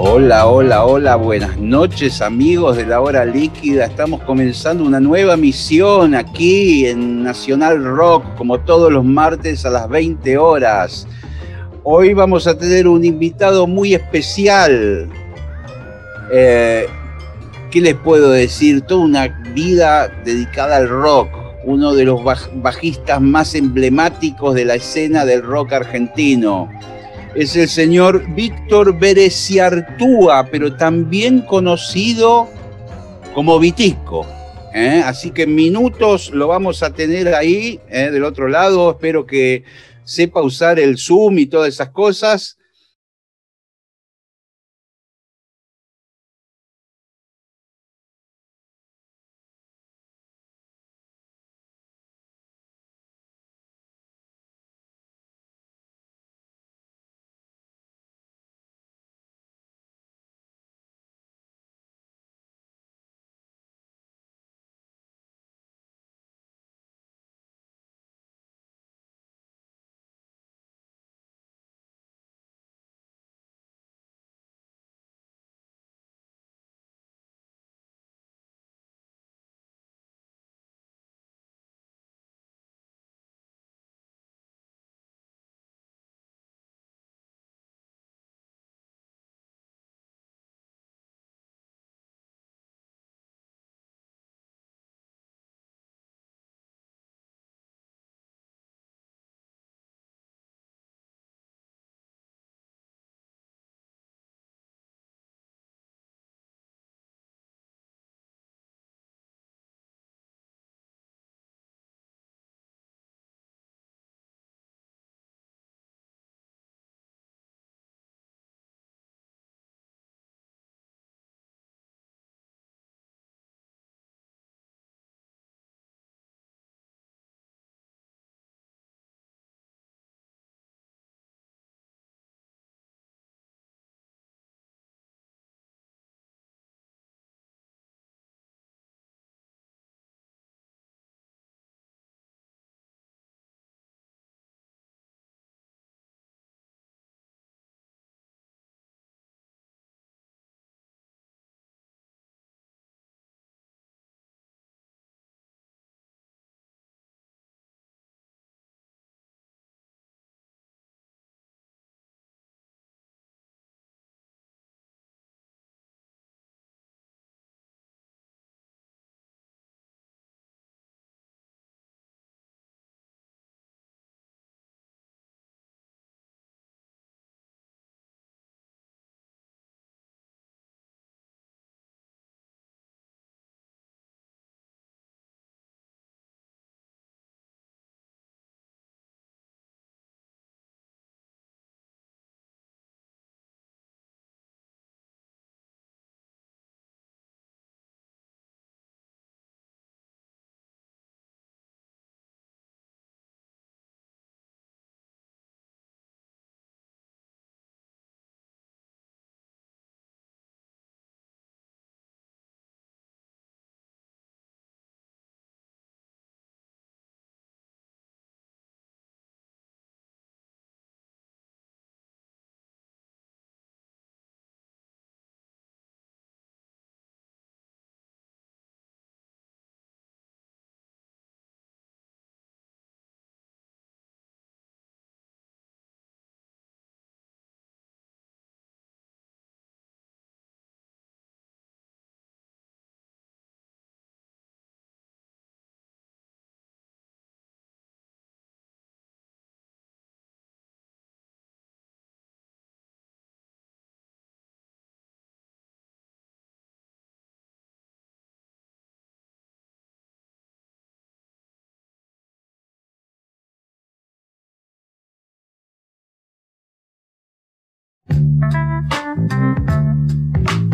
Hola, hola, hola, buenas noches amigos de la hora líquida. Estamos comenzando una nueva misión aquí en Nacional Rock, como todos los martes a las 20 horas. Hoy vamos a tener un invitado muy especial. Eh, ¿Qué les puedo decir? Toda una vida dedicada al rock. Uno de los bajistas más emblemáticos de la escena del rock argentino es el señor Víctor Bereciartúa, pero también conocido como Vitisco. ¿eh? Así que minutos lo vamos a tener ahí ¿eh? del otro lado. Espero que sepa usar el Zoom y todas esas cosas.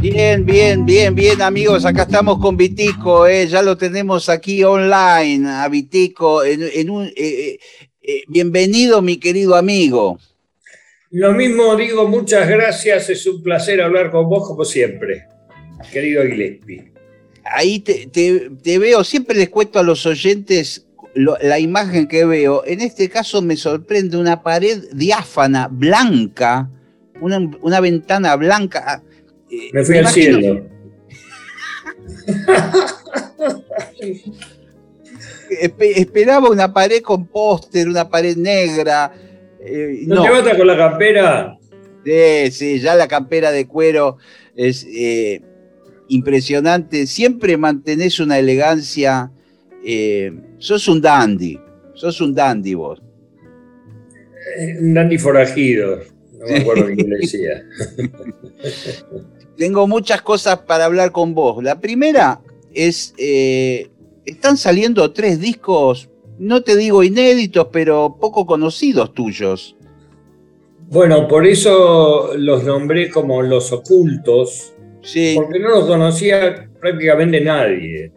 Bien, bien, bien, bien, amigos. Acá estamos con Vitico, eh, ya lo tenemos aquí online a Vitico. En, un, eh, eh, bienvenido, mi querido amigo. Lo mismo digo, muchas gracias. Es un placer hablar con vos como siempre, querido Gillespie. Ahí te, veo, siempre les cuento a los oyentes la imagen que veo. En este caso me sorprende una pared diáfana, blanca, una, una ventana blanca me fui al cielo. Esperaba una pared con póster, una pared negra. Eh, ¿No, te basta con la campera? Sí, sí, ya la campera de cuero es eh, impresionante. Siempre mantenés una elegancia. Eh, sos un dandy. Sos un dandy vos. Un dandy forajido. No me acuerdo qué le decía. tengo muchas cosas para hablar con vos. La primera es, eh, están saliendo tres discos, no te digo inéditos, pero poco conocidos tuyos. Bueno, por eso los nombré como los ocultos, sí. porque no los conocía prácticamente nadie.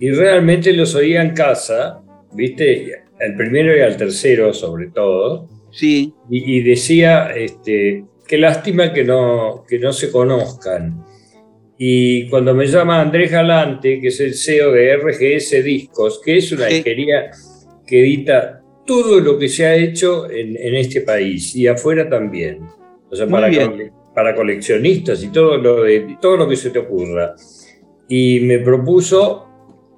Y realmente los oía en casa, ¿viste? El primero y el tercero sobre todo. Sí. Y, y decía, este, qué lástima que no, que no se conozcan. Y cuando me llama Andrés Galante, que es el CEO de RGS Discos, que es una disquería que edita todo lo que se ha hecho en, este país y afuera también. O sea, para, para, coleccionistas y todo lo, de, todo lo que se te ocurra. Y me propuso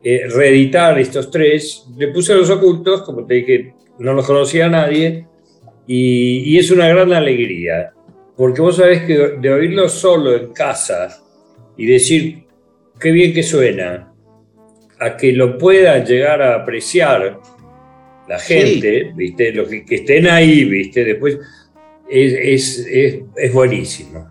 eh, reeditar estos tres. Le puse los ocultos, como te dije, no los conocía nadie. Y, y es una gran alegría. Porque vos sabés que de oírlo solo en casa y decir qué bien que suena, a que lo puedan llegar a apreciar la gente, ¿viste? Los que, estén ahí, ¿viste? Después es, es, buenísimo.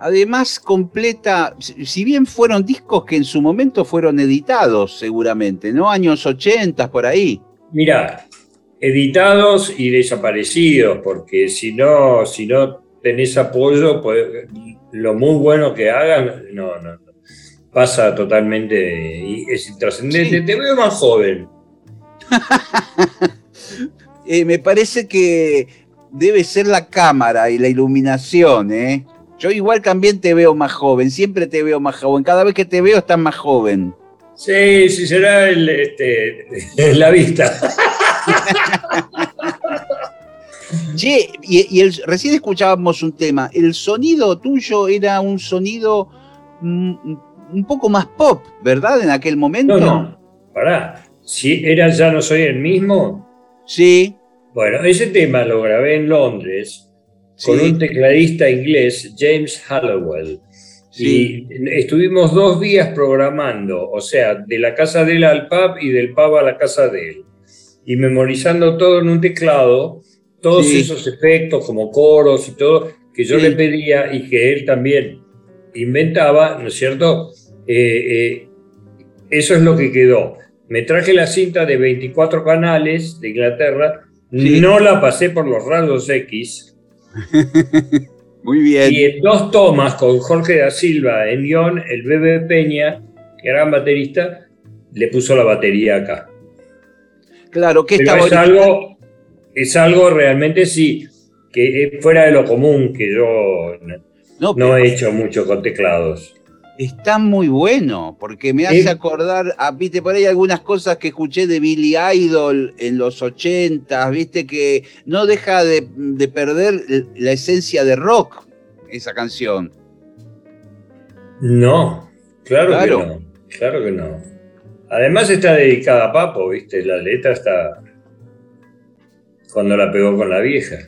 Además, completa, si bien fueron discos que en su momento fueron editados, seguramente, ¿no? Años 80 por ahí. Mirá, editados y desaparecidos, porque si no, si no tenés apoyo, pues, lo muy bueno que hagan, no, no, pasa totalmente y es intrascendente. Te veo más joven. Eh, me parece que debe ser la cámara y la iluminación, ¿eh? Yo igual también te veo más joven, siempre te veo más joven. Cada vez que te veo estás más joven. Sí, sí, será el, este, la vista. Che, y, el, recién escuchábamos un tema. El sonido tuyo era un sonido mm, un poco más pop, ¿verdad? En aquel momento. No, no. Pará. Si era Ya no soy el mismo. Sí. Bueno, ese tema lo grabé en Londres con un tecladista inglés, James Hallowell. Y estuvimos dos días programando, o sea, de la casa de él al pub y del pub a la casa de él. Y memorizando todo en un teclado todos esos efectos como coros y todo que yo le pedía y que él también inventaba, ¿no es cierto? Eh, eh, eso es lo que quedó. Me traje la cinta de 24 canales de Inglaterra, no la pasé por los rayos X. Muy bien. Y en dos tomas con Jorge da Silva en guion, el Bebe Peña, gran baterista, le puso la batería acá. Claro, que está es algo es algo realmente sí, que fuera de lo común, que yo no, he hecho mucho con teclados. Está muy bueno, porque me hace acordar, a, viste, por ahí algunas cosas que escuché de Billy Idol en los 80, viste, que no deja de, perder la esencia de rock, esa canción. No, claro, claro. que no, claro que no. Además está dedicada a Papo, viste, la letra está cuando la pegó con la vieja.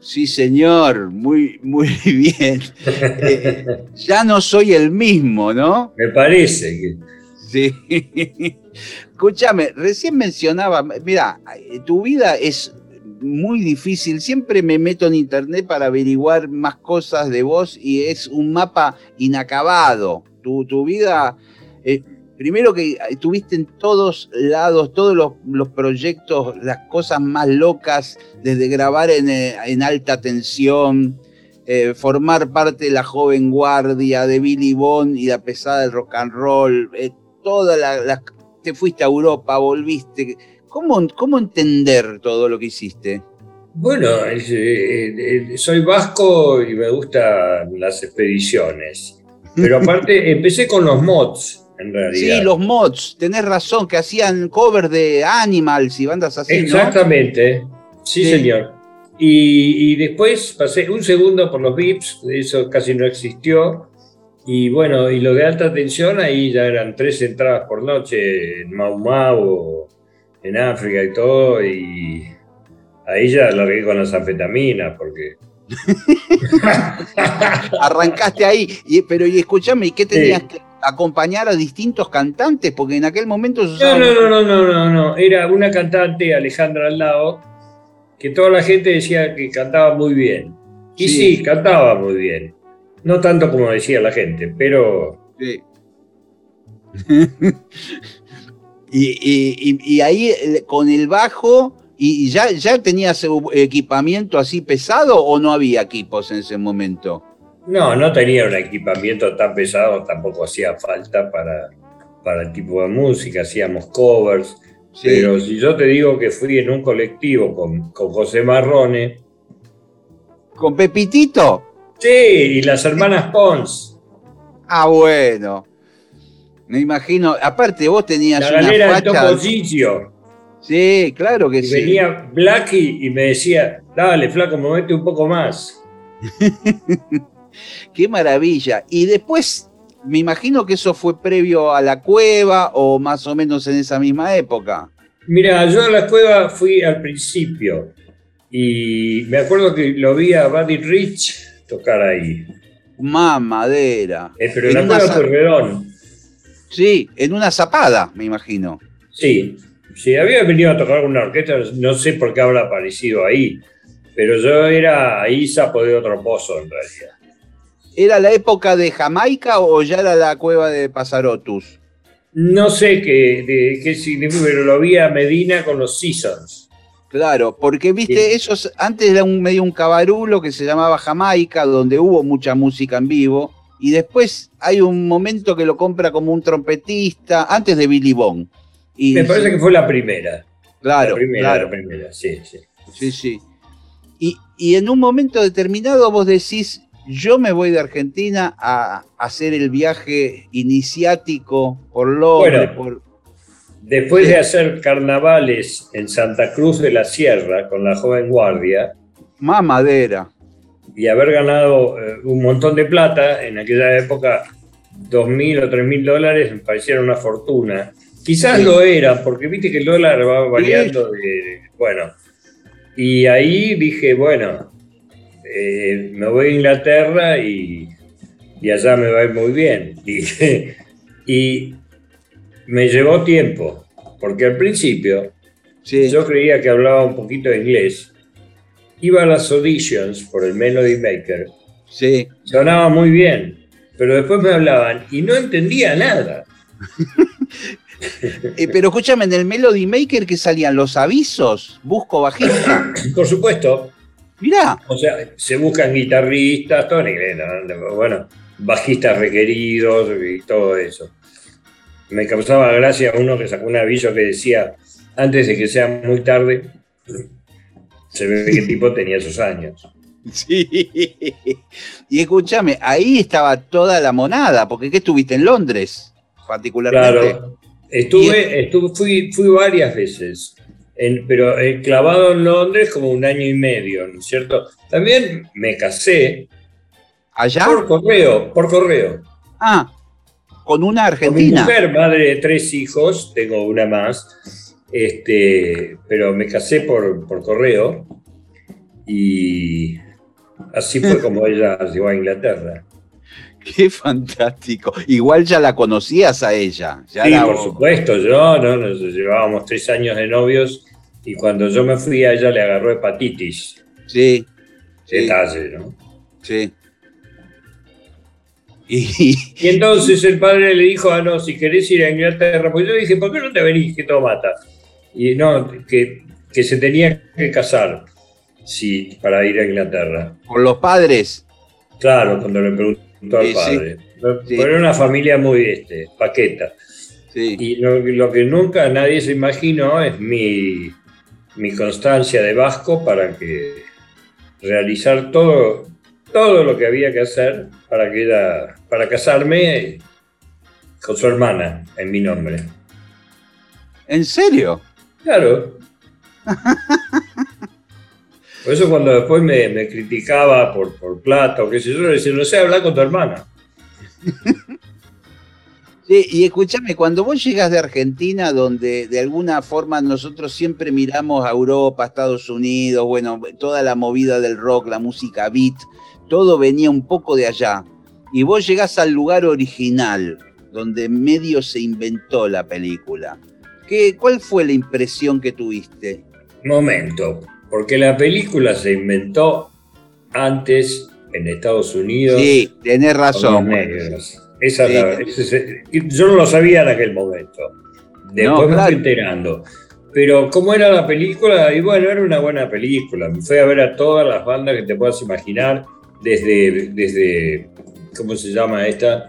Sí, señor, muy, muy bien. Eh, ya no soy el mismo, ¿no? Me parece que. Sí. Escúchame, recién mencionaba, mira, tu vida es muy difícil. Siempre me meto en internet para averiguar más cosas de vos y es un mapa inacabado. Tu, tu vida. Eh, primero que estuviste en todos lados, todos los, proyectos, las cosas más locas, desde grabar en, eh, alta tensión, eh, formar parte de la joven guardia, de Billy Bond y la pesada del rock and roll, eh, toda la, te fuiste a Europa, volviste. ¿Cómo, ¿Cómo entender todo lo que hiciste? Bueno, soy vasco y me gustan las expediciones. Pero aparte, empecé con los mods en realidad. Sí, los mods, tenés razón, que hacían cover de Animals y bandas así. Exactamente, sí, señor. Y, después pasé un segundo por los VIPs, eso casi no existió. Y bueno, y lo de alta tensión, ahí ya eran tres entradas por noche en Mau Mau, en África y todo. Y ahí ya largué con las anfetaminas, porque. Arrancaste ahí, pero y escúchame, ¿y qué tenías que acompañar a distintos cantantes, porque en aquel momento... No, no, no, no, no, no, no, era una cantante, Alejandra al lado, que toda la gente decía que cantaba muy bien. Y sí, cantaba muy bien. No tanto como decía la gente, pero... Sí. y, ahí con el bajo, ¿y ya, ya tenías equipamiento así pesado o no había equipos en ese momento? No, no tenía un equipamiento tan pesado, tampoco hacía falta para, para el tipo de música, hacíamos covers. Pero si yo te digo que fui en un colectivo con, con José Marrone. ¿Con Pepitito? Sí, y las hermanas Pons. Ah, bueno. Me imagino, aparte vos tenías La galera de Sí, claro que y sí. Venía Blacky y me decía, dale, flaco, movete un poco más. Qué maravilla. Y después, me imagino que eso fue previo a la cueva o más o menos en esa misma época. Mira, yo a la cueva fui al principio y me acuerdo que lo vi a Buddy Rich tocar ahí. Mamadera. Eh, pero en, la cueva Sí, en una zapada, me imagino. Sí, sí, había venido a tocar una orquesta, no sé por qué habrá aparecido ahí, pero yo era de otro pozo en realidad. ¿Era la época de Jamaica o ya era la cueva de Pasarotus? No sé qué, qué significa, pero lo vi a Medina con los Seasons. Claro, porque viste, ellos antes era un medio un cabarulo que se llamaba Jamaica, donde hubo mucha música en vivo, y después hay un momento que lo compra como un trompetista, antes de Billy Bond. Y Me parece que fue la primera. Claro, la primera, La primera, sí, sí. Sí, sí. Y, y en un momento determinado vos decís, yo me voy de Argentina a hacer el viaje iniciático por Londres. por... Después de hacer carnavales en Santa Cruz de la Sierra con la joven guardia. Mamadera. Y haber ganado eh, un montón de plata, en aquella época, dos mil o tres mil dólares me parecieron una fortuna. Quizás lo era, porque viste que el dólar va variando de. Bueno. Y ahí dije, bueno, eh, me voy a Inglaterra y, allá me va a ir muy bien. Y, me llevó tiempo, porque al principio yo creía que hablaba un poquito de inglés. Iba a las auditions por el Melody Maker. Sí. Sonaba muy bien, pero después me hablaban y no entendía nada. Eh, pero escúchame, en el Melody Maker que salían los avisos, busco bajista. Por supuesto. Mirá. O sea, se buscan guitarristas, todo en inglés, bueno, bajistas requeridos y todo eso. Me causaba gracia uno que sacó un aviso que decía, antes de que sea muy tarde, se ve que el tipo tenía sus años. Sí. Y escúchame, ahí estaba toda la monada, porque ¿qué estuviste en Londres, particularmente? Claro, estuve, estuve fui, fui varias veces pero he clavado en Londres como un año y medio, ¿no es cierto? También me casé. ¿Allá? Por correo, por correo. Ah, con una argentina. Con mi mujer, madre de tres hijos, tengo una más, este, pero me casé por, por correo y así fue como ella llegó a Inglaterra. Qué fantástico. Igual ya la conocías a ella. sí, por supuesto. Yo, no, nos llevábamos tres años de novios y cuando yo me fui a ella le agarró hepatitis. Sí. Detalle, ¿no? Sí. Y... entonces el padre le dijo, ah, no, si querés ir a Inglaterra, pues yo dije, ¿por qué no te venís que todo mata? Y no, que, que se tenía que casar sí, para ir a Inglaterra. ¿Con los padres? Claro, cuando le preguntó al padre. Pero era una familia muy este, paqueta. Y lo, que nunca nadie se imaginó es mi, mi constancia de Vasco para que realizar todo, todo lo que había que hacer para, que era, para casarme con su hermana en mi nombre. ¿En serio? Claro. Por eso cuando después me, criticaba por, por plata o qué sé yo, le decía, no sé hablar con tu hermana. Sí, y escúchame, cuando vos llegas de Argentina, donde de alguna forma nosotros siempre miramos a Europa, Estados Unidos, bueno, toda la movida del rock, la música beat, todo venía un poco de allá. Y vos llegás al lugar original, donde medio se inventó la película. ¿Qué, ¿Cuál fue la impresión que tuviste? Momento, porque la película se inventó antes en Estados Unidos. Sí, tenés razón. Esa yo no lo sabía en aquel momento. Después me fui enterando. Pero cómo era la película, y bueno, era una buena película. Me fui a ver a todas las bandas que te puedas imaginar, desde, desde ¿cómo se llama esta?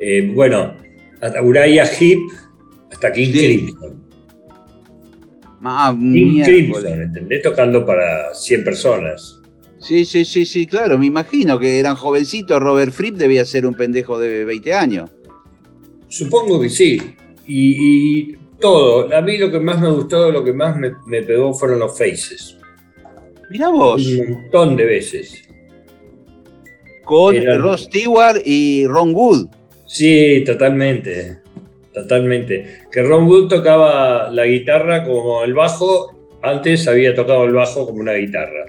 Eh, bueno, hasta Uriah Heep hasta King Crimson. Ah, King Crimson, ¿entendés? Tocando para 100 personas. Sí, sí, sí, sí, claro, me imagino que eran jovencitos. Robert Fripp debía ser un pendejo de 20 años. Supongo que sí. Y, todo. A mí lo que más me gustó, lo que más me, pegó fueron los faces. Mirá vos. Un montón de veces. Con Ross Stewart y Ron Wood. Sí, totalmente. Totalmente. Que Ron Wood tocaba la guitarra como el bajo. Antes había tocado el bajo como una guitarra.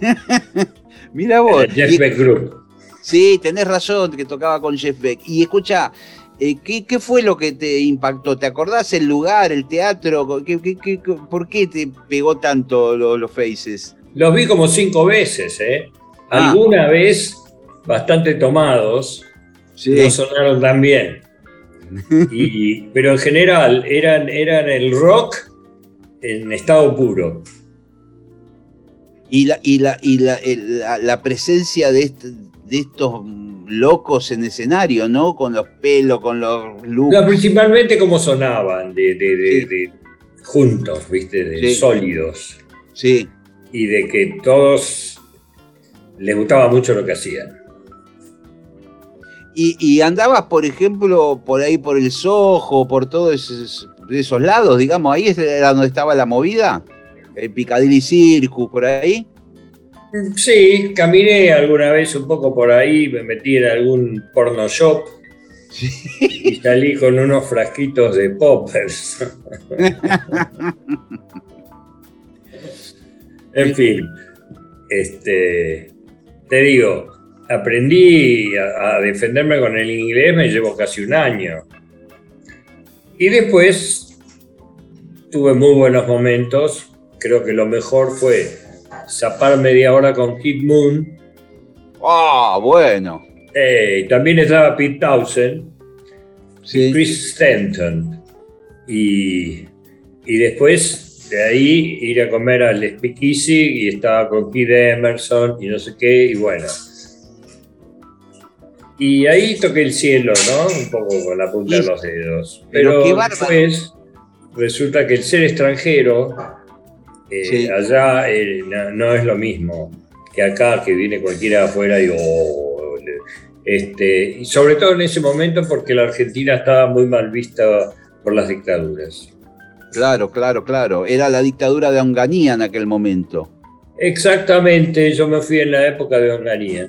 Mira vos. Jeff Beck Group. Sí, tenés razón que tocaba con Jeff Beck. Y escucha, eh, ¿qué, fue lo que te impactó? ¿Te acordás el lugar, el teatro? por qué te pegó tanto los Faces? Los vi como cinco veces, ¿eh? Ah. Alguna vez bastante tomados, no sonaron tan bien. pero en general eran, eran el rock en estado puro y la, y la, y la, la, presencia de, de estos locos en escenario, ¿no? Con los pelos, con los looks. principalmente como sonaban, de, de, juntos, ¿viste? De sólidos. Sí. Y de que todos les gustaba mucho lo que hacían. Y, y andabas, por ejemplo, por ahí por el Soho, por todos esos, esos lados, digamos, ahí era donde estaba la movida el Piccadilly Circus, por ahí. Sí, caminé alguna vez un poco por ahí, me metí en algún porno shop y salí con unos frasquitos de poppers. en fin, este, te digo, aprendí a, a defenderme con el inglés, me llevo casi un año. Y después tuve muy buenos momentos creo que lo mejor fue zapar media hora con Kid Moon. Ah, bueno. Eh, también estaba Pete Townsend, y Chris Stanton. Y, y, después de ahí ir a comer al Speakeasy y estaba con Kid Emerson y no sé qué, y bueno. Y ahí toqué el cielo, ¿no? Un poco con la punta de los dedos. Pero, Pero después resulta que el ser extranjero eh, allá eh, no, es lo mismo que acá, que viene cualquiera afuera y oh, este, y sobre todo en ese momento porque la Argentina estaba muy mal vista por las dictaduras. Claro, claro, claro. Era la dictadura de Onganía en aquel momento. Exactamente, yo me fui en la época de Onganía.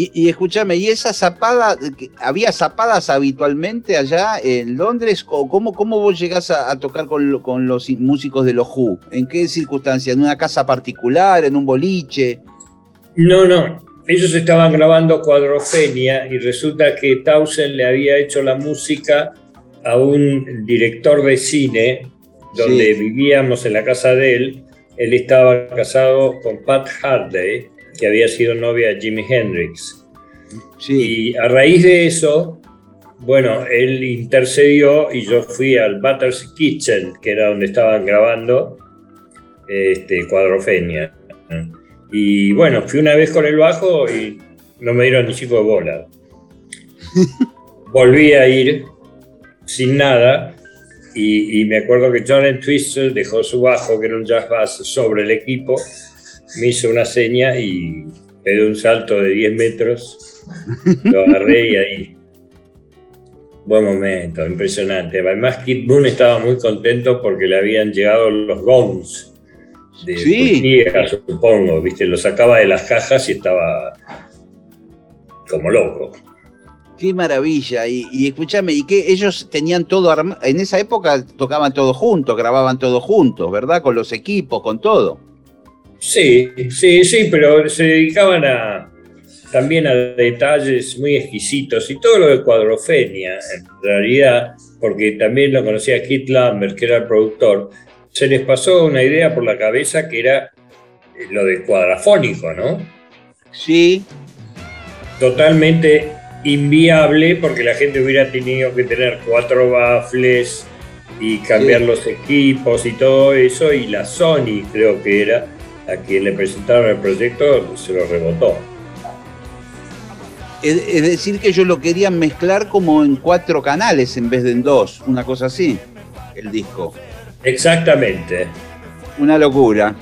Y, escúchame, ¿y esa zapada, había zapadas habitualmente allá en Londres? ¿O cómo, cómo vos llegás a, tocar con, con, los músicos de los Who? ¿En qué circunstancias? ¿En una casa particular? ¿En un boliche? No, no. Ellos estaban grabando Cuadrofenia y resulta que Townsend le había hecho la música a un director de cine donde vivíamos en la casa de él. Él estaba casado con Pat Hardy que había sido novia de Jimi Hendrix. Y a raíz de eso, bueno, él intercedió y yo fui al Butter's Kitchen, que era donde estaban grabando este, Cuadrofenia. Y bueno, fui una vez con el bajo y no me dieron ni chico de bola. Volví a ir sin nada y, me acuerdo que John Twister dejó su bajo, que era un jazz bass, sobre el equipo, me hizo una seña y me dio un salto de 10 metros, lo agarré y ahí. Buen momento, impresionante. Además, Kid Moon estaba muy contento porque le habían llegado los gongs de sí. supongo, ¿viste? Lo sacaba de las cajas y estaba como loco. Qué maravilla. Y, escúchame, ¿y qué? Ellos tenían todo armado. En esa época tocaban todo juntos, grababan todo juntos, ¿verdad? Con los equipos, con todo. Sí, sí, sí, pero se dedicaban a también a detalles muy exquisitos y todo lo de cuadrofenia, en realidad, porque también lo conocía Keith Lambert, que era el productor, se les pasó una idea por la cabeza que era lo de cuadrafónico, ¿no? Sí. Totalmente inviable porque la gente hubiera tenido que tener cuatro baffles y cambiar los equipos y todo eso y la Sony creo que era a quien le presentaron el proyecto se lo rebotó. Es, decir que ellos lo querían mezclar como en cuatro canales en vez de en dos, una cosa así, el disco. Exactamente. Una locura.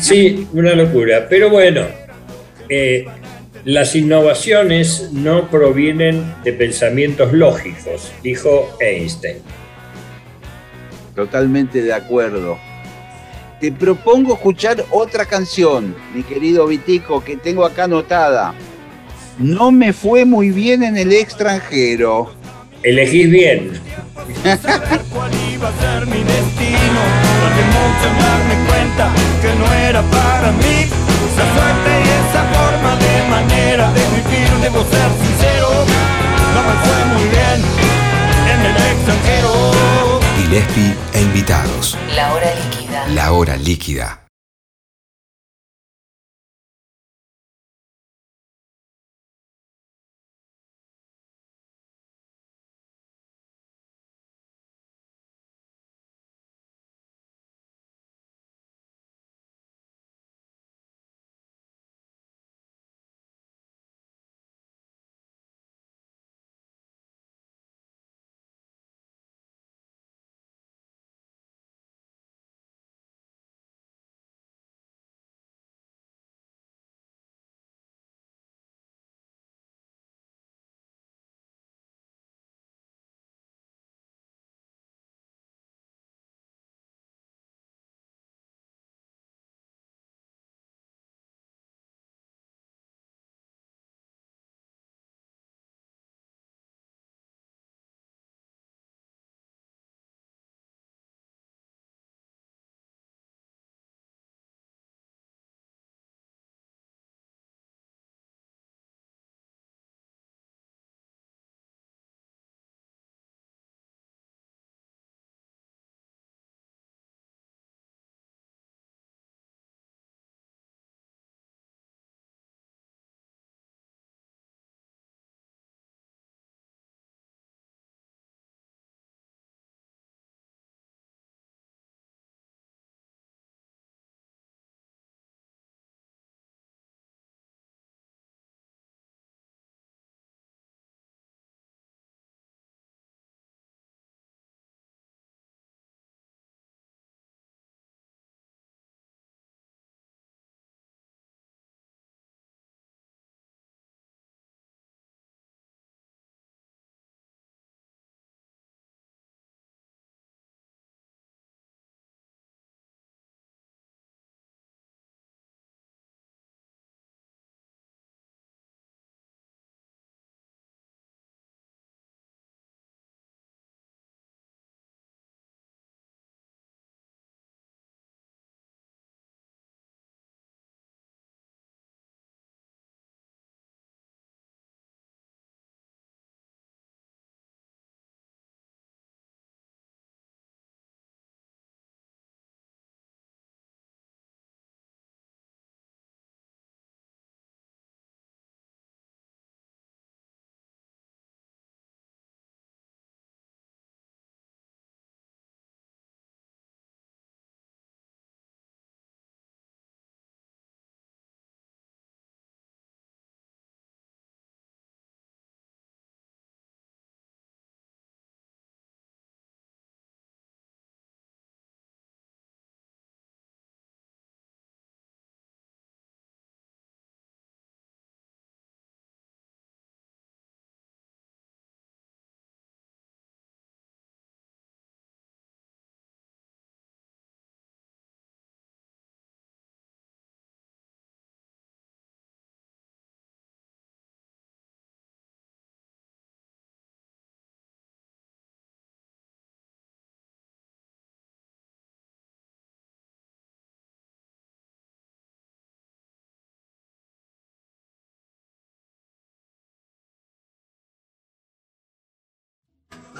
Sí, una locura. Pero bueno, eh, las innovaciones no provienen de pensamientos lógicos, dijo Einstein. Totalmente de acuerdo. Te propongo escuchar otra canción, mi querido Vitico, que tengo acá anotada. No me fue muy bien en el extranjero. Elegís bien. cuál iba a ser mi destino. darme cuenta que no era para mí. Esa suerte y esa forma de manera de vivir, debo ser sincero. No me fue muy bien en el extranjero. Gillespie e invitados. La hora líquida. La hora líquida.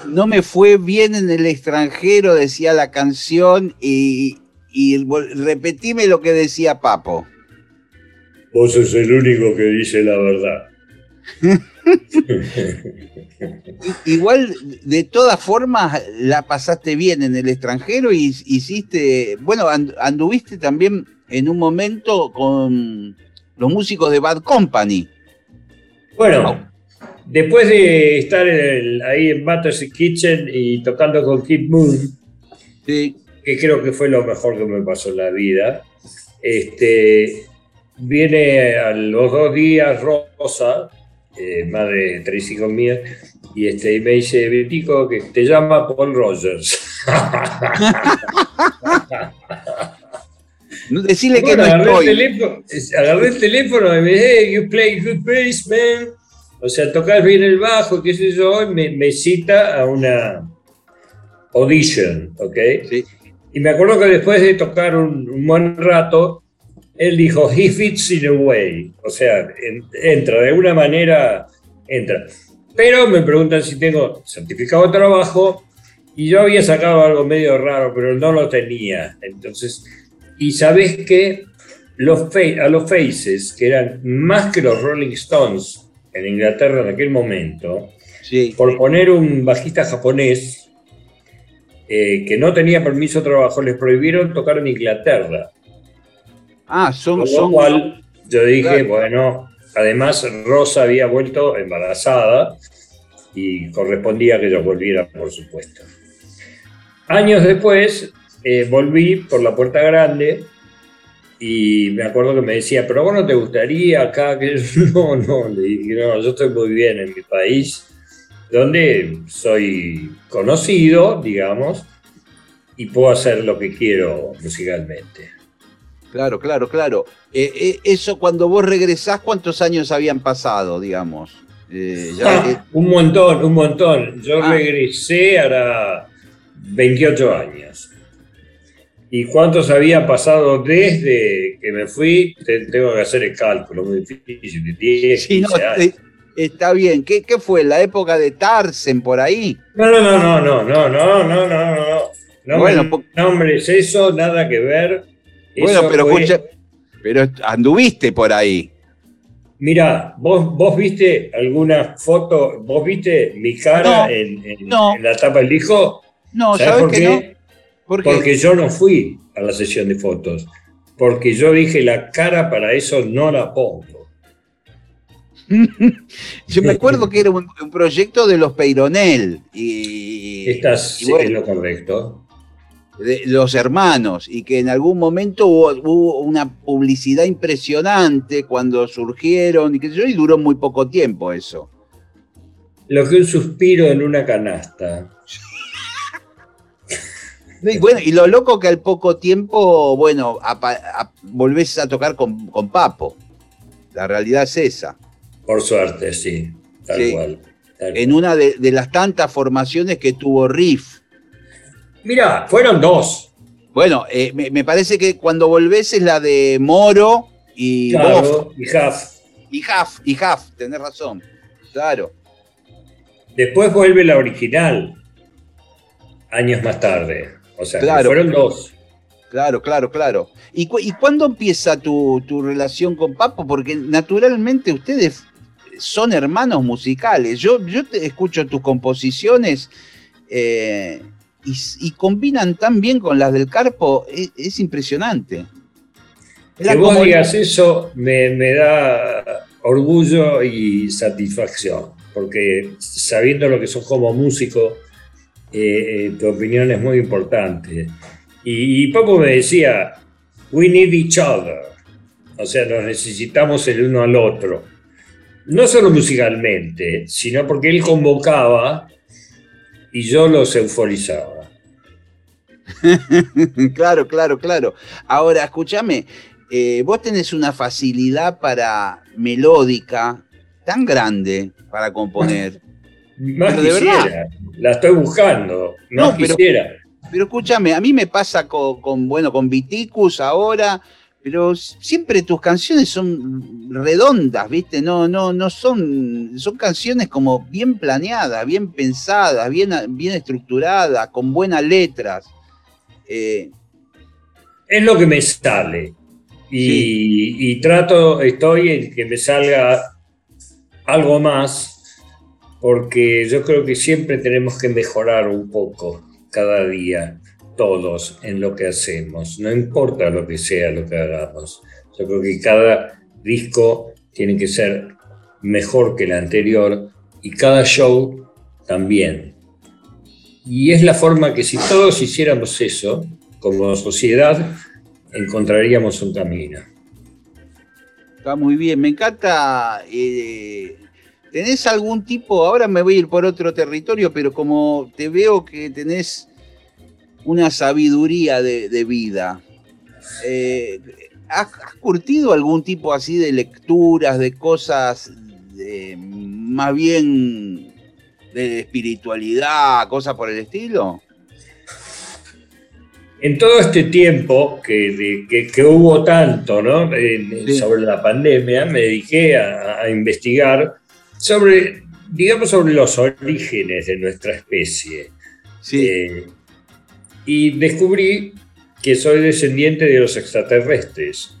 No me fue bien en el extranjero, decía la canción, y, y repetime lo que decía Papo. Vos sos el único que dice la verdad. Igual, de todas formas, la pasaste bien en el extranjero y hiciste, bueno, and- anduviste también en un momento con los músicos de Bad Company. Bueno, después de estar en el- ahí en Battersea Kitchen y tocando con Kid Moon, Sí, que creo que fue lo mejor que me pasó en la vida, este, viene a los dos días Rosa, eh, madre de tres hijos míos, y, este, y me dice, Vitico, que te llama Paul Rogers. decirle que no agarré, estoy. El teléfono, agarré el teléfono y me dice, hey, you play good bass, man. O sea, tocas bien el bajo, qué sé yo, y me, me cita a una audition, ¿ok? Sí. Y me acuerdo que después de tocar un, un buen rato, él dijo, he fits in a way. O sea, en- entra, de alguna manera entra. Pero me preguntan si tengo certificado de trabajo y yo había sacado algo medio raro, pero no lo tenía. Entonces, y sabes que los a los Faces, que eran más que los Rolling Stones en Inglaterra en aquel momento, Sí. por poner un bajista japonés eh, que no tenía permiso de trabajo, les prohibieron tocar en Inglaterra. Ah, son, Con lo son, cual yo dije, Claro. bueno, además Rosa había vuelto embarazada y correspondía que yo volviera, por supuesto. Años después eh, volví por la puerta grande y me acuerdo que me decía, pero vos no te gustaría acá, que no, no, le dije, no, yo estoy muy bien en mi país, donde soy conocido, digamos, y puedo hacer lo que quiero musicalmente. Claro, claro, claro. Eh, eh, eso cuando vos regresás, ¿cuántos años habían pasado, digamos? Eh, ya- Ah, un montón, un montón. Yo Ah. regresé hará 28 años. ¿Y cuántos habían pasado desde que me fui? Te- tengo que hacer el cálculo, muy difícil. 10, sí, no, 15 años. eh, está bien. ¿Qué, ¿Qué fue? ¿La época de Tarsen por ahí? No, no, no, no, no, no, no, no, no, no. No Bueno, me nombres eso, nada que ver. Bueno, Eso pero fue- escucha, pero anduviste por ahí. Mirá, ¿vos, vos viste alguna foto, vos viste mi cara No, en, en- no. en la tapa del disco? No, ¿Sabés ¿sabes por que qué? Porque yo no fui a la sesión de fotos. Porque yo dije, la cara para eso no la pongo. Yo me acuerdo que era un, un proyecto de los Peironel y, Estás y bueno, en lo correcto. de los hermanos y que en algún momento hubo, hubo una publicidad impresionante cuando surgieron y que yo y duró muy poco tiempo eso. Lo que un suspiro en una canasta. Y bueno, y lo loco que al poco tiempo, bueno, a- volvés a tocar con, con Papo. La realidad es esa. Por suerte, sí. Tal Sí. cual. tal En una de, de las tantas formaciones que tuvo Riff. Mirá, fueron dos. Bueno, eh, me, me parece que cuando volvés es la de Moro y Boff. Claro, y Huff. Y Huff, y tenés razón. Claro. Después vuelve la original. Años más tarde. O sea, Claro. fueron dos. Claro, claro, claro. ¿Y, cu- y cuándo empieza tu, tu relación con Papo? Porque naturalmente ustedes son hermanos musicales. Yo, yo te escucho tus composiciones eh, y, combinan tan bien con las del Carpo, es, es impresionante. Que vos digas eso me, me da orgullo y satisfacción, porque sabiendo lo que sos como músico, eh, eh, tu opinión es muy importante. Y, y Papo me decía, we need each other, o sea, nos necesitamos el uno al otro. No solo musicalmente, sino porque él convocaba y yo los euforizaba. claro, claro, claro. Ahora, escúchame, eh, vos tenés una facilidad para melódica tan grande para componer. Más Pero de quisiera, verdad. la estoy buscando, más No, pero- quisiera. Pero escúchame, a mí me pasa con, con, bueno, con Viticus ahora, pero siempre tus canciones son redondas, ¿viste? No, no, no son, son canciones como bien planeadas, bien pensadas, bien, bien estructuradas, con buenas letras. Eh, es lo que me sale. Y, y, trato, estoy en que me salga algo más, porque yo creo que siempre tenemos que mejorar un poco cada día todos en lo que hacemos, no importa lo que sea lo que hagamos. Yo creo que cada disco tiene que ser mejor que el anterior y cada show también. Y es la forma que si todos hiciéramos eso, como sociedad, encontraríamos un camino. Está muy bien, me encanta. Eh, ¿Tenés algún tipo, ahora me voy a ir por otro territorio, pero como te veo que tenés una sabiduría de, vida. Eh, ¿has, curtido algún tipo así de lecturas, de cosas más bien de espiritualidad, cosas por el estilo? En todo este tiempo que, que, hubo tanto ¿no? sobre la pandemia, me dediqué a, investigar sobre, digamos, sobre los orígenes de nuestra especie. Sí. Eh, y descubrí que soy descendiente de los extraterrestres.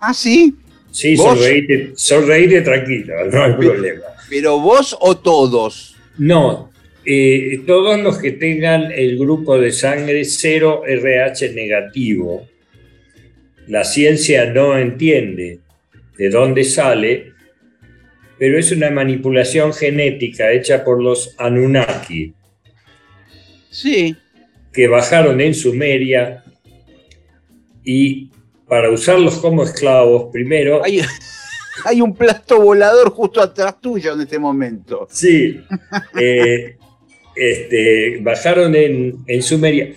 ¿Ah, sí? Sí, sonreíte, tranquilo, no hay problema. ¿Pero vos o todos? No, eh, todos los que tengan el grupo de sangre 0 RH negativo. La ciencia no entiende de dónde sale, pero es una manipulación genética hecha por los Anunnaki. Sí que bajaron en Sumeria y para usarlos como esclavos, primero... Hay, hay un plato volador justo atrás tuyo en este momento. Sí, eh, este, bajaron en, Sumeria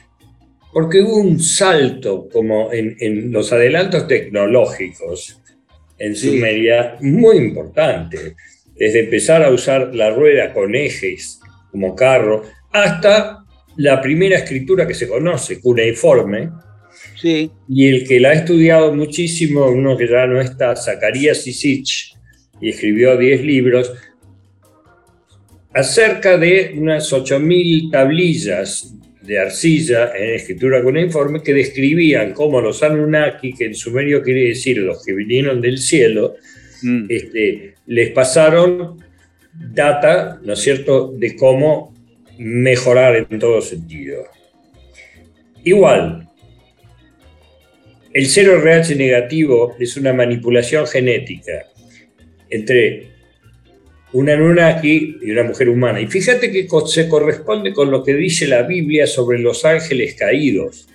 porque hubo un salto como en, los adelantos tecnológicos en Sumeria muy importante, desde empezar a usar la rueda con ejes como carro hasta la primera escritura que se conoce, cuneiforme, sí. y el que la ha estudiado muchísimo, uno que ya no está, Zacarías Isich, y escribió 10 libros, acerca de unas 8.000 tablillas de arcilla en escritura cuneiforme que describían cómo los Anunnaki, que en sumerio quiere decir los que vinieron del cielo, mm. este, les pasaron data, ¿no es cierto?, de cómo mejorar en todo sentido. Igual, el 0RH negativo es una manipulación genética entre una Anunnaki y una mujer humana. Y fíjate que se corresponde con lo que dice la Biblia sobre los ángeles caídos.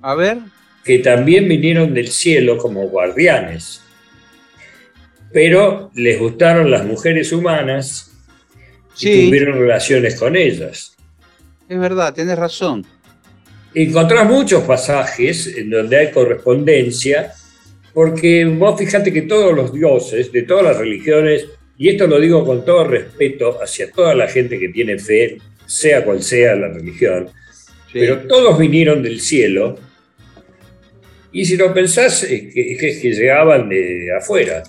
A ver. Que también vinieron del cielo como guardianes. Pero les gustaron las mujeres humanas y tuvieron relaciones con ellas. Es verdad, tienes razón. Encontrás muchos pasajes en donde hay correspondencia, porque vos fíjate que todos los dioses de todas las religiones, y esto lo digo con todo respeto hacia toda la gente que tiene fe, sea cual sea la religión, pero todos vinieron del cielo, y si lo pensás, es que, es que llegaban de afuera,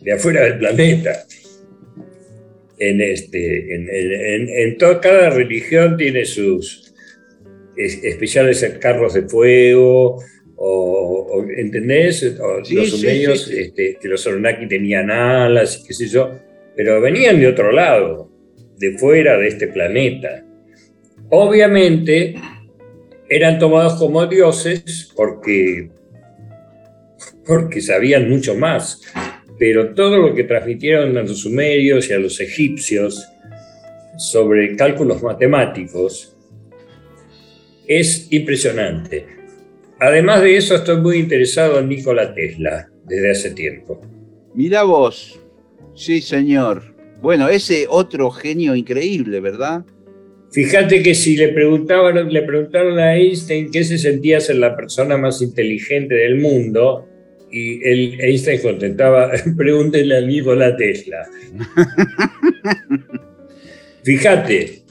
de afuera del planeta. En, este, en, en, toda, cada religión tiene sus especiales carros de fuego, o, ¿entendés? los sumerios, este, que los Anunnaki tenían alas, qué sé yo, pero venían de otro lado, de fuera de este planeta. Obviamente eran tomados como dioses porque, porque sabían mucho más pero todo lo que transmitieron a los sumerios y a los egipcios sobre cálculos matemáticos es impresionante. Además de eso, estoy muy interesado en Nikola Tesla desde hace tiempo. Mira vos, sí señor. Bueno, ese otro genio increíble, ¿verdad? Fíjate que si le preguntaban, le preguntaron a Einstein qué se sentía ser la persona más inteligente del mundo, y el Einstein contestaba, pregúntenle al la Tesla. Fíjate,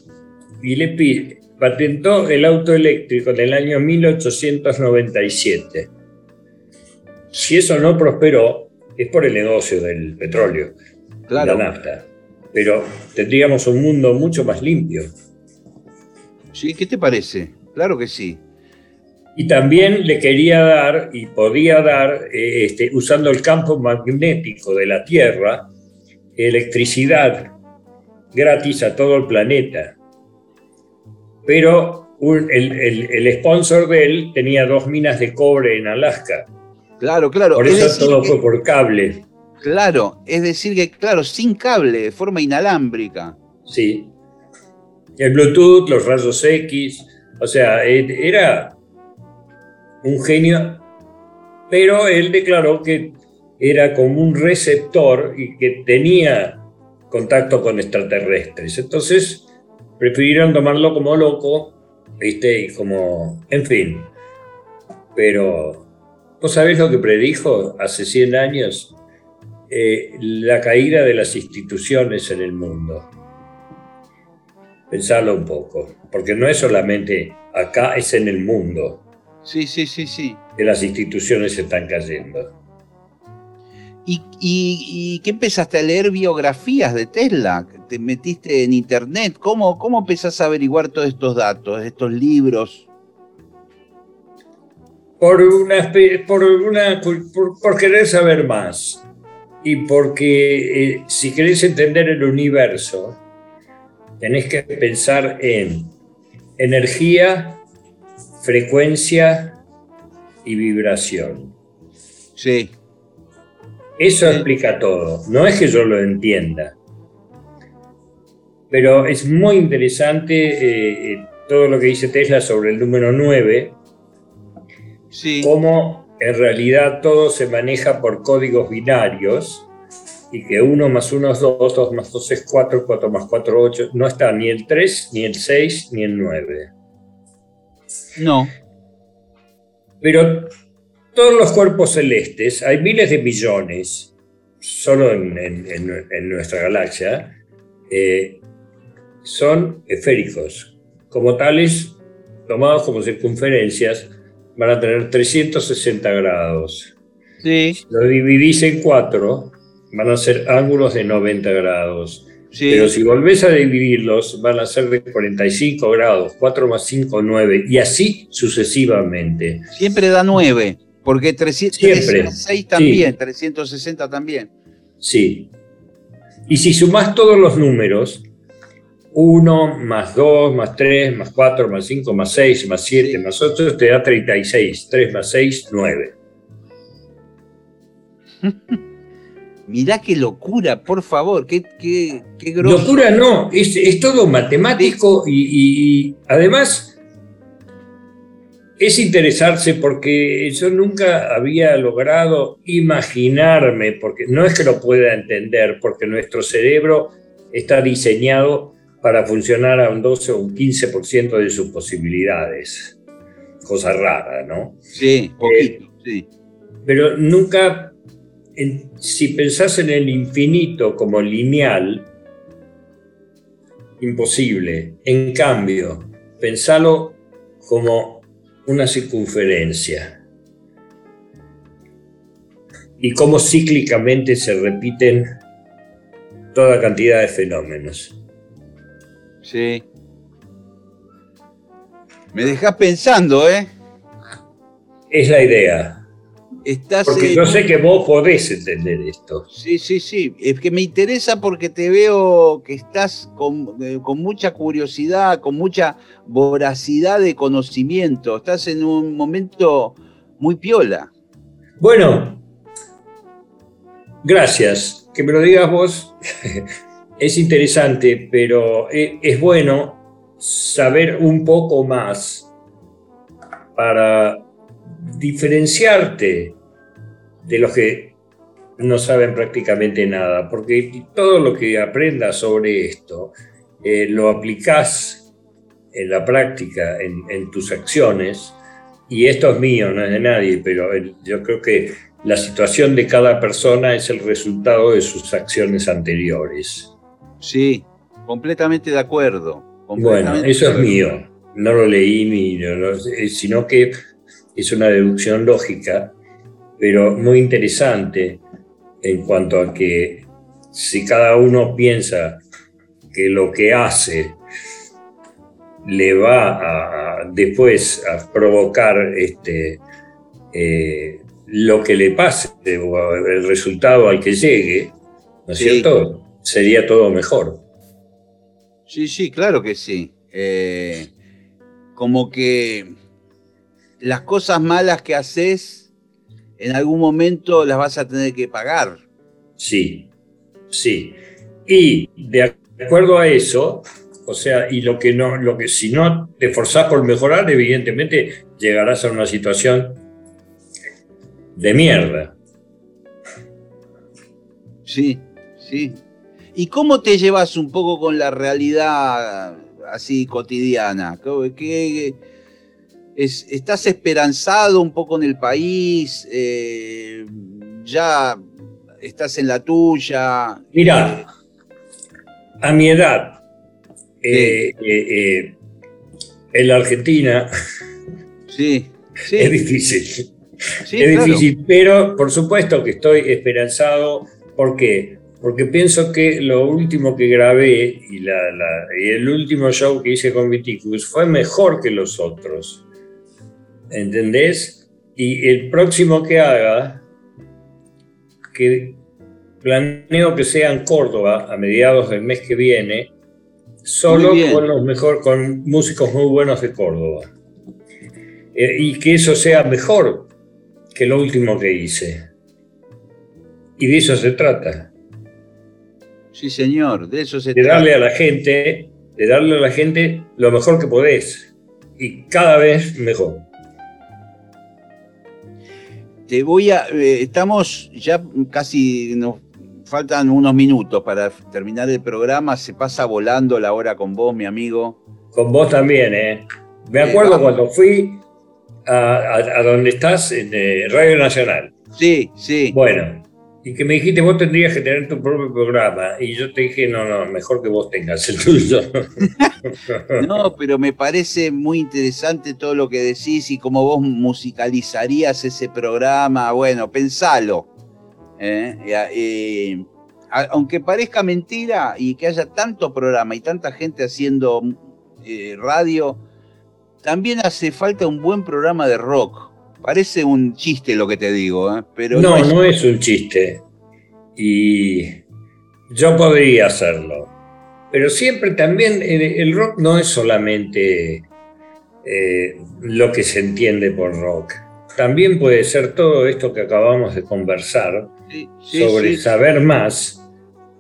Gillespie patentó el auto eléctrico en el año 1897. si eso no prosperó, es por el negocio del petróleo, Claro. la nafta. Pero tendríamos un mundo mucho más limpio. Sí, ¿qué te parece? Claro que sí. Y también le quería dar y podía dar, eh, este, usando el campo magnético de la Tierra, electricidad gratis a todo el planeta. Pero un- el, el- el sponsor de él tenía dos minas de cobre en Alaska. Claro, claro. Por es eso todo que- fue por cable. Claro, es decir que, claro, sin cable, de forma inalámbrica. Sí. El Bluetooth, los rayos X, o sea, e- era un genio, pero él declaró que era como un receptor y que tenía contacto con extraterrestres. Entonces, prefirieron tomarlo como loco, ¿viste? Y como, en fin. Pero, ¿vos sabés lo que predijo hace 100 años? Eh, la caída de las instituciones en el mundo. Pensarlo un poco, porque no es solamente acá, es en el mundo Sí, sí, sí, sí. que las instituciones están cayendo. ¿Y, y, y qué empezaste a leer biografías de Tesla? ¿Te metiste en internet? ¿Cómo, ¿Cómo empezás a averiguar todos estos datos, estos libros? Por, una, por, una, por querer saber más y porque eh, si querés entender el universo, tenés que pensar en energía, frecuencia y vibración. Sí, Eso explica todo. No es que yo lo entienda. Pero es muy interesante eh, eh, todo lo que dice Tesla sobre el número 9, sí. cómo en realidad todo se maneja por códigos binarios y que 1 más 1 es 2, 2 más 2 es 4, 4 más 4 8. No está ni el 3, ni el 6, ni el 9. No, Pero todos los cuerpos celestes, hay miles de millones, solo en, en- en- en nuestra galaxia, eh, son esféricos. Como tales, tomados como circunferencias, van a tener 360 grados. sí, Si lo dividís en cuatro, van a ser ángulos de 90 grados. sí. Pero si volvés a dividirlos, van a ser de 45 grados, 4 más 5, 9, y así sucesivamente. Siempre da 9, porque 300, Siempre, 306 también, 360 también. Sí. Y si sumás todos los números, 1 más 2 más 3 más 4 más 5 más 6 más 7 Sí. más 8 te da 36. 3 más 6, 9. Mirá qué locura, por favor, qué, qué, qué grosso. Locura no, es, es todo matemático y, y- y además es interesarse porque yo nunca había logrado imaginarme, porque no es que lo pueda entender, porque nuestro cerebro está diseñado para funcionar a un 12 o un 15% de sus posibilidades. Cosa rara, ¿no? Sí, poquito, sí. pero nunca, en- si pensás en el infinito como lineal, imposible. En cambio, pensalo como una circunferencia. Y cómo cíclicamente se repiten toda cantidad de fenómenos. Sí. Me dejás pensando, ¿eh? Es la idea. Estás Porque en- yo sé que vos podés entender esto. Sí, sí, sí. Es que me interesa porque te veo que estás con, eh, con mucha curiosidad, con mucha voracidad de conocimiento. Estás en un momento muy piola. Bueno, gracias. Que me lo digas vos es interesante, pero e- es bueno saber un poco más para diferenciarte de los que no saben prácticamente nada, porque todo lo que aprendas sobre esto eh, lo aplicás en la práctica, en, en tus acciones, y esto es mío, no es de nadie, pero el- yo creo que la situación de cada persona es el resultado de sus acciones anteriores. Sí, completamente de acuerdo. Bueno, eso de es mío. No lo leí ni, no sino que es una deducción lógica pero muy interesante en cuanto a que si cada uno piensa que lo que hace le va a, después a provocar este, eh, lo que le pase o el resultado al que llegue, ¿no es cierto? Sería todo mejor. Sí, sí, claro que sí. Eh, como que las cosas malas que haces, en algún momento las vas a tener que pagar. Sí, sí. Y de acuerdo a eso, o sea, y lo que no, lo que si no te forzás por mejorar, evidentemente llegarás a una situación de mierda. Sí, sí. ¿Y cómo te llevas un poco con la realidad así cotidiana? ¿Qué, ¿Estás esperanzado un poco en el país? Eh, ¿Ya estás en la tuya? Mira, a mi edad, eh, eh, en la Argentina, sí, es difícil. es difícil, pero por supuesto que estoy esperanzado. ¿Por qué? Porque pienso que lo último que grabé y, el último show que hice con Viticus fue mejor que los otros. ¿Entendés? Y el próximo que haga, que planeo que sea en Córdoba a mediados del mes que viene, solo con los mejor, con músicos muy buenos de Córdoba. Eh, y que eso sea mejor que lo último que hice. Y de eso se trata. Sí, señor, de eso se de darle a la gente, de darle a la gente lo mejor que podés y cada vez mejor. Te voy a, eh, estamos ya casi nos faltan unos minutos para terminar el programa. Se pasa volando la hora con vos, mi amigo. Con vos también, ¿eh? Me acuerdo cuando fui a, donde estás, en eh, Radio Nacional. Sí, sí. Bueno, y que me dijiste, vos tendrías que tener tu propio programa. Y yo te dije, no, no, mejor que vos tengas el tuyo. no, pero me parece muy interesante todo lo que decís y cómo vos musicalizarías ese programa. Bueno, pensalo. ¿eh? aunque parezca mentira y que haya tanto programa y tanta gente haciendo eh, radio, también hace falta un buen programa de rock. Parece un chiste lo que te digo, ¿eh? pero no, no es... un chiste. Y yo podría hacerlo. Pero siempre también el, rock no es solamente eh, lo que se entiende por rock. También puede ser todo esto que acabamos de conversar sobre saber más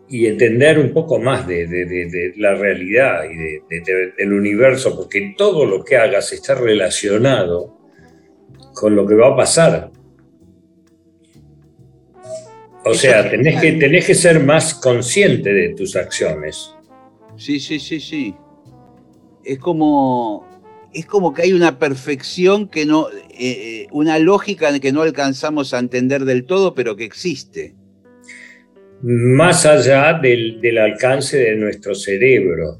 y entender un poco más de, la realidad y del universo, porque todo lo que hagas está relacionado con lo que va a pasar. O sea, tenés que, tenés que ser más consciente de tus acciones. Sí, sí, sí, sí. Es como, es como que hay una perfección que no, eh, eh, una lógica que no alcanzamos a entender del todo, pero que existe más allá del, alcance de nuestro cerebro.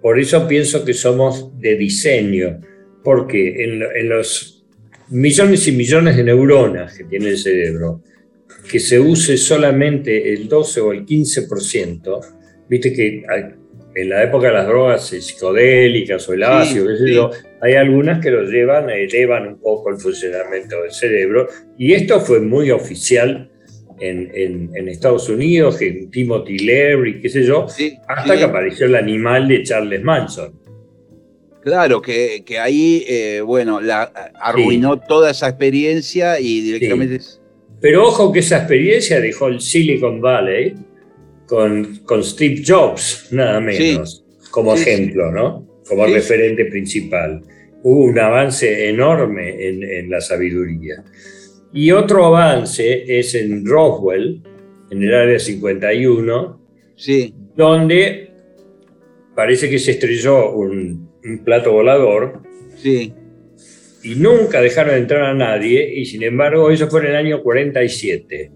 Por eso pienso que somos de diseño, porque en, los millones y millones de neuronas que tiene el cerebro, que se use solamente el 12 o el 15%, viste que en la época de las drogas psicodélicas o el ácido, hay algunas que lo llevan, elevan un poco el funcionamiento del cerebro, y esto fue muy oficial en, Estados Unidos, en Timothy Leary, qué sé yo, hasta que apareció el animal de Charles Manson. Claro, que, ahí, eh, bueno, la, arruinó toda esa experiencia y directamente... Pero ojo que esa experiencia dejó el Silicon Valley con, con Steve Jobs, nada menos, como ejemplo, ¿no? Como referente principal. Hubo un avance enorme en, en la sabiduría. Y otro avance es en Roswell, en el área 51, sí. donde parece que se estrelló un, plato volador. Sí. Y nunca dejaron entrar a nadie, y sin embargo, eso fue en el año 47.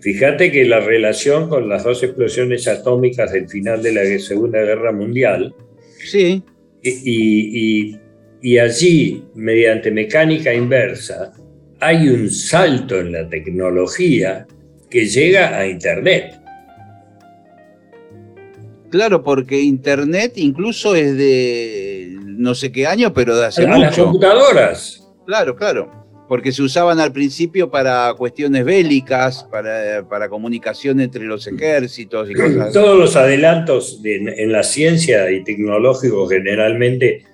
Fíjate que la relación con las dos explosiones atómicas del final de la Segunda Guerra Mundial. Sí. y allí, mediante mecánica inversa, hay un salto en la tecnología que llega a Internet. Claro, porque Internet incluso es de no sé qué año, pero de hace a las mucho. computadoras. Claro, claro. Porque se usaban al principio para cuestiones bélicas, para, para comunicación entre los ejércitos y cosas así. Todos los adelantos de- en la ciencia y tecnológicos generalmente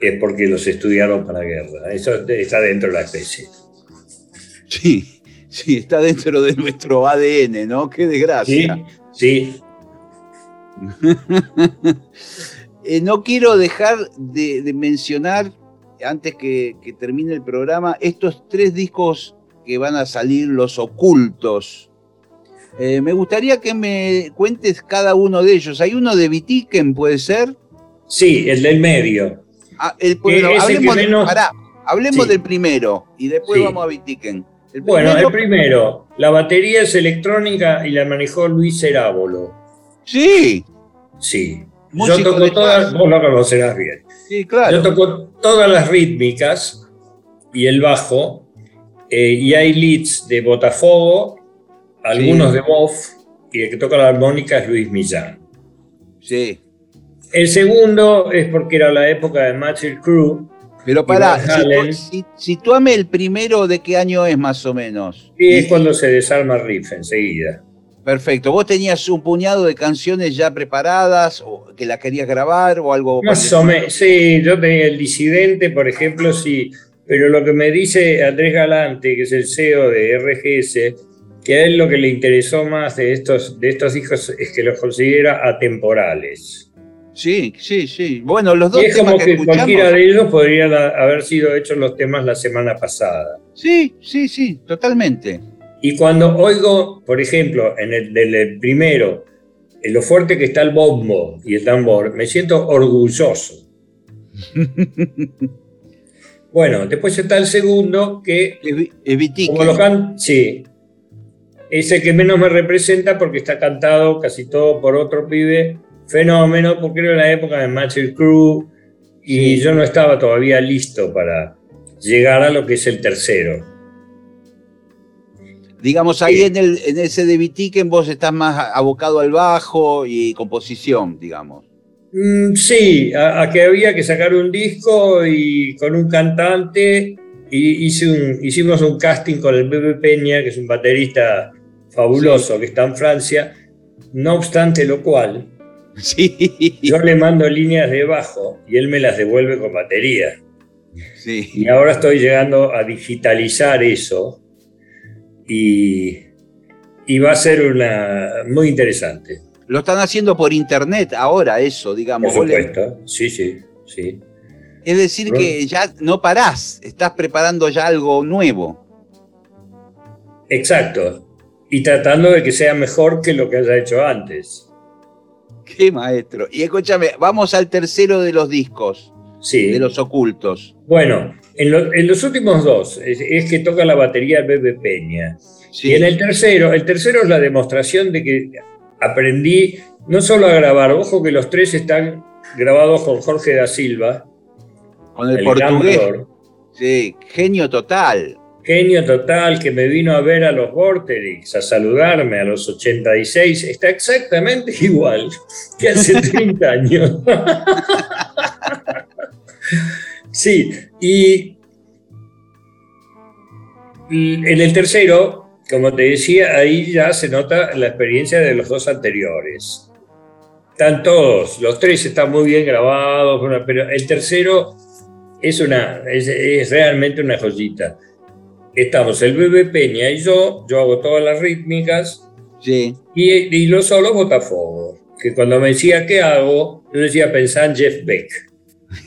es porque los estudiaron para guerra. Eso está dentro de la especie. Sí, sí, está dentro de nuestro ADN, ¿no? Qué Sí, desgracia. sí. Eh, no quiero dejar de, de mencionar, antes que, que termine el programa, estos tres discos que van a salir, los ocultos. Eh, me gustaría que me cuentes cada uno de ellos. Hay uno de Vitiken, ¿puede ser? Sí, el del medio. Ah, el, bueno, hablemos, que de- menos- pará, hablemos Sí. del primero y después Sí. vamos a Vitiken. El Bueno, el primero, la batería es electrónica y la manejó Luis Cerábolo. Sí, Sí. Músico Yo toco todas, vos lo conocerás bien. sí, claro. Yo toco todas las rítmicas y el bajo, eh, y hay leads de Botafogo, algunos Sí. de Boff, y el que toca la armónica es Luis Millán. Sí. El segundo es porque era la época de Magic Crew, Pero pará, situame el primero de qué año es más o menos. y es cuando se desarma Riff enseguida. Perfecto. ¿Vos tenías un puñado de canciones ya preparadas o que las querías grabar o algo? Más o menos, sí, yo tenía el disidente, por ejemplo, sí, pero lo que me dice Andrés Galante, que es el CEO de RGS, que a él lo que le interesó más de estos, de estos hijos es que los considera atemporales. Sí, sí, sí. Bueno, los dos Y es temas como que, que cualquiera de ellos podrían haber sido hechos los temas la semana pasada. Sí, sí, sí, totalmente. Y cuando oigo, por ejemplo, en el del el primero, en lo fuerte que está el bombo y el tambor, me siento orgulloso. bueno, después está el segundo, que Vitiken. como lo can sí, es el que menos me representa porque está cantado casi todo por otro pibe fenómeno, porque era la época de Magic Crew y Sí. yo no estaba todavía listo para llegar a lo que es el tercero. Digamos, ahí Sí. en, el, en ese de Vitiken vos estás más abocado al bajo y composición, digamos. Mm, sí, a, a que había que sacar un disco y con un cantante y hice un- hicimos un casting con el Pepe Peña, que es un baterista fabuloso que está en Francia. No obstante lo cual, Sí, yo le mando líneas de bajo y él me las devuelve con batería. sí. Y ahora estoy llegando a digitalizar eso y, y va a ser una muy interesante. Lo están haciendo por internet ahora, eso, Por digamos. Le- supuesto, sí, sí, sí. Es decir, que ya no parás, estás preparando ya algo nuevo. Exacto. Y tratando de que sea mejor que lo que haya hecho antes. Qué maestro. Y escúchame, vamos al tercero de los discos, Sí. de los ocultos. Bueno, en, lo- en los últimos dos es, es que toca la batería el Bebe Peña. Sí. Y en el tercero, el tercero es la demostración de que aprendí no solo a grabar, ojo que los tres están grabados con Jorge da Silva, Con el, el portugués. Sí, genio total. genio total que me vino a ver a los Vorterix, a saludarme a los 86, está exactamente igual que hace 30 años. sí, y en el tercero, como te decía, ahí ya se nota la experiencia de los dos anteriores. Están todos, los tres están muy bien grabados, pero el tercero es, una, es, es realmente una joyita. Estamos el Bebe Peña y yo, yo hago todas las rítmicas Sí. y, y los solos Botafogo. Que cuando me decía qué hago, yo decía pensar en Jeff Beck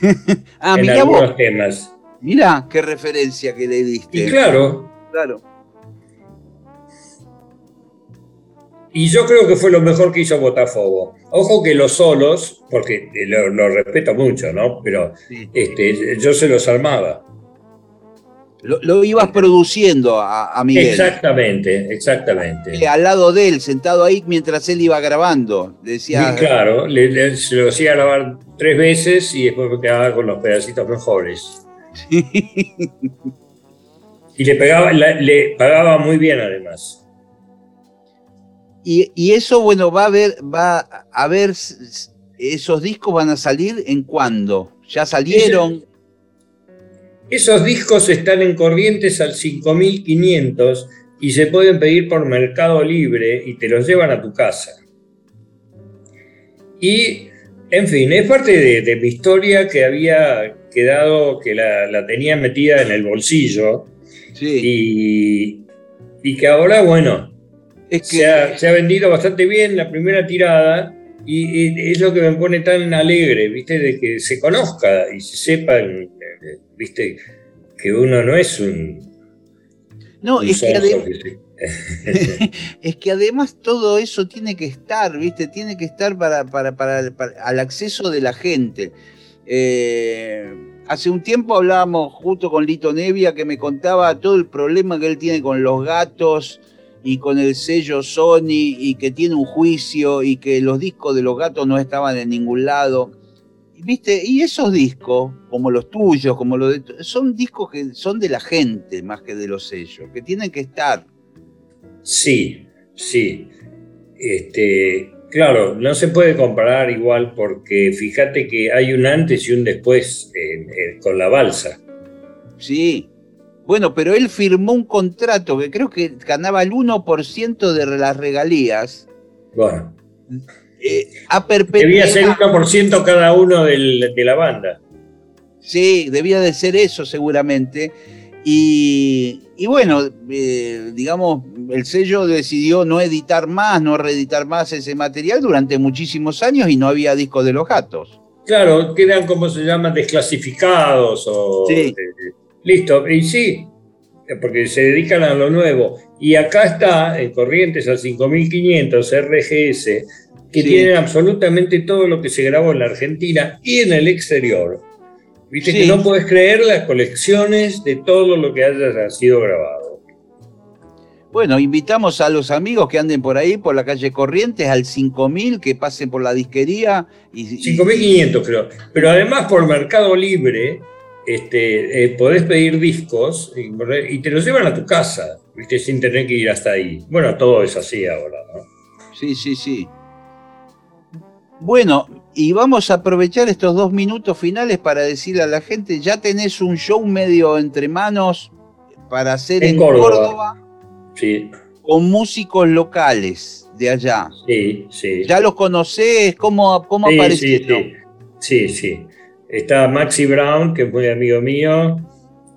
Ah, en mirá algunos vos. temas. Mirá qué referencia que le diste. Y claro, Claro. y yo creo que fue lo mejor que hizo Botafogo. Ojo que los solos, porque lo, lo respeto mucho, ¿no? Pero Sí. este, yo se los armaba. Lo, lo ibas produciendo a, a Miguel. Exactamente, exactamente. Eh, Al lado de él, sentado ahí mientras él iba grabando. Decía, Y claro, le, le- se lo hacía grabar tres veces y después me quedaba con los pedacitos mejores. Y le, pegaba, le pagaba muy bien además. Y, y eso, bueno, va a ver, va a ver, esos discos van a salir en cuándo. ¿Ya salieron? Esos discos están en corrientes al 5500 y se pueden pedir por Mercado Libre y te los llevan a tu casa. Y, en fin, es parte de, de mi historia que había quedado, que la, la tenía metida en el bolsillo Sí. y, y que ahora, bueno, es que se ha, se ha vendido bastante bien la primera tirada y, es lo que me pone tan alegre, ¿viste? De que se conozca y se sepan, ¿viste? Que uno no es un, no, un es que, sonso adem- que se- es que además todo eso tiene que estar, ¿viste? Tiene que estar para, para, para- para- al acceso de la gente. Eh, hace un tiempo hablábamos justo con Lito Nevia que me contaba todo el problema que él tiene con los gatos y con el sello Sony y que tiene un juicio y que los discos de los gatos no estaban en ningún lado. Y, ¿Viste? Y esos discos, como los tuyos, como los de, son discos que son de la gente más que de los sellos, que tienen que estar. Sí, sí. Este, claro, no se puede comparar igual porque fíjate que hay un antes y un después con la balsa. Sí. Bueno, pero él firmó un contrato que creo que ganaba el 1% de las regalías Bueno, eh, a debía ser perpetuidad. 1% cada uno del- de la banda. Sí, debía de ser eso seguramente. Y, y bueno, eh, digamos, el sello decidió no editar más, no reeditar más ese material durante muchísimos años y no había disco de los gatos. Claro, quedan como se llaman desclasificados o Sí. eh, listo, y sí, porque se dedican a lo nuevo. Y acá está en Corrientes al 5500 RGS, que Sí. tienen absolutamente todo lo que se grabó en la Argentina y en el exterior. Viste Sí. que no puedes creer las colecciones de todo lo que haya sido grabado. Bueno, invitamos a los amigos que anden por ahí, por la calle Corrientes, al 5000, que pasen por la disquería. Y- 5.500 creo. Pero además por Mercado Libre este, eh, podés pedir discos y, y te los llevan a tu casa, ¿viste? sin tener que ir hasta ahí. Bueno, todo es así ahora, ¿no? Sí, sí, sí. Bueno, y vamos a aprovechar estos dos minutos finales para decirle a la gente, ya tenés un show medio entre manos para hacer en, En Córdoba. Córdoba Sí, con músicos locales de allá. sí, sí. ¿Ya los conocés? ¿Cómo, cómo sí, aparecieron? sí, sí, sí. Está Maxi Brown, que es muy amigo mío,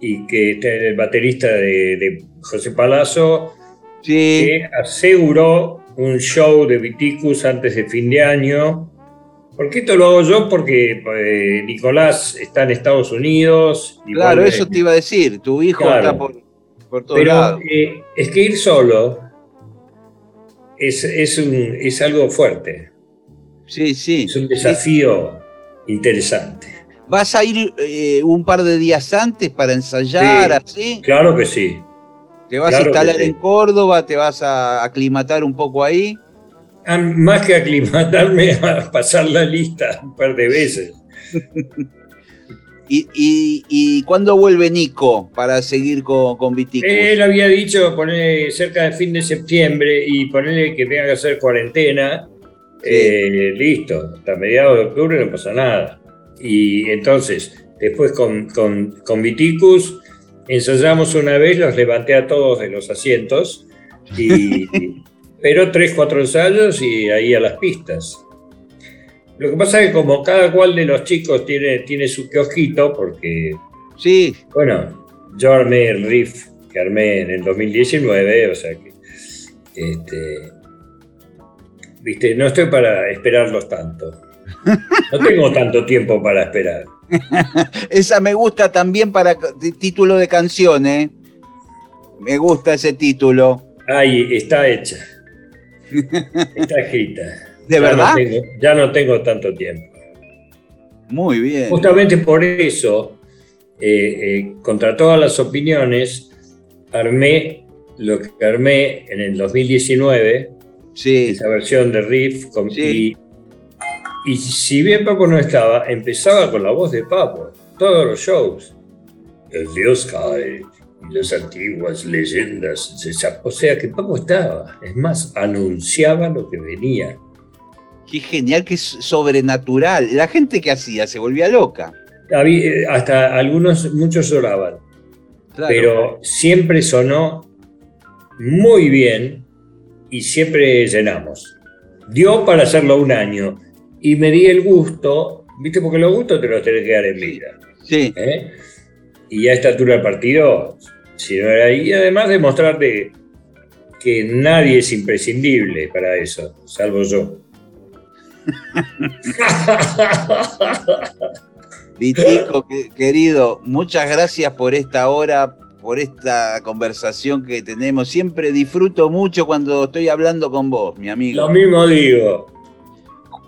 y que es el baterista de, de José Palazzo, Sí, que aseguró un show de Viticus antes de fin de año. ¿Por qué esto lo hago yo? Porque eh, Nicolás está en Estados Unidos. claro, eso te iba a decir. Tu hijo Claro. está por, por todos Pero lados. eh, es que ir solo es, es, un- es algo fuerte, Sí, sí. es un desafío interesante. ¿Vas a ir eh, un par de días antes para ensayar así? Claro que sí. ¿Te vas Claro a instalar sí. en Córdoba? ¿Te vas a aclimatar un poco ahí? Ah, Más que aclimatarme a pasar la lista un par de veces. ¿Y, y, y cuándo vuelve Nico para seguir con, con Viticus? Él había dicho poner cerca del fin de septiembre y ponerle que tenga que hacer cuarentena. Sí. Eh, listo, hasta mediados de octubre no pasa nada. Y entonces, después con, con, con Viticus, ensayamos una vez, los levanté a todos de los asientos, y, pero tres, cuatro ensayos y ahí a las pistas. Lo que pasa es que como cada cual de los chicos tiene, tiene su kiosquito, porque Sí, bueno, yo armé el riff que armé en el 2019, o sea que. Este, Viste, no estoy para esperarlos tanto. No tengo tanto tiempo para esperar. esa me gusta también para título de canción, ¿eh? Me gusta ese título. Ahí está hecha. Está escrita. ¿De Ya no verdad? tengo- ya no tengo tanto tiempo. Muy bien. Justamente por eso, eh, eh, contra todas las opiniones, armé lo que armé en el 2019, Sí, esa versión de riff. Con, Sí. Y, si bien Papo no estaba, empezaba con la voz de Papo, todos los shows. El dios cae y las antiguas leyendas. O sea que Papo estaba. Es más, anunciaba lo que venía. Qué genial, es sobrenatural. La gente que hacía se volvía loca. Había, hasta algunos, muchos lloraban. Claro. Pero siempre sonó muy bien y siempre llenamos. Dio para hacerlo un año y me di el gusto, ¿viste? Porque los gustos te los tenés que dar en vida. Sí. ¿eh? Y a esta altura del partido, si no era ahí, y además demostrarte que nadie es imprescindible para eso, salvo yo. Vitico, que- querido, muchas gracias por esta hora, por esta conversación que tenemos. Siempre disfruto mucho cuando estoy hablando con vos, mi amigo. Lo mismo digo.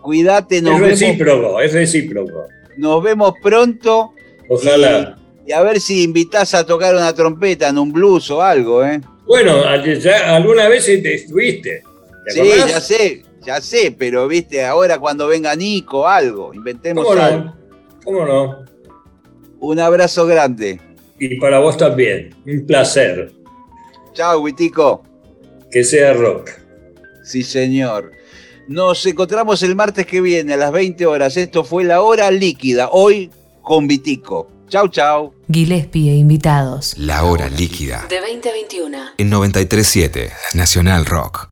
Cuídate, nos Es vemos, recíproco, es recíproco. nos vemos pronto Ojalá. y a ver si invitás a tocar una trompeta en un blues o algo, ¿eh? Bueno, ya alguna vez te estuviste. ¿Te Sí, acordás? ya sé, ya sé, pero viste, ahora cuando venga Nico, algo, inventemos ¿Cómo algo. no? ¿Cómo no? Un abrazo grande. Y para vos también. Un placer. Chao, Witico. Que sea rock. Sí, señor. Nos encontramos el martes que viene a las 20 horas. Esto fue la hora líquida, hoy con Vitico. Chau, chau. Gillespie e invitados. La hora líquida. De 20 a 21. En 937 Nacional Rock.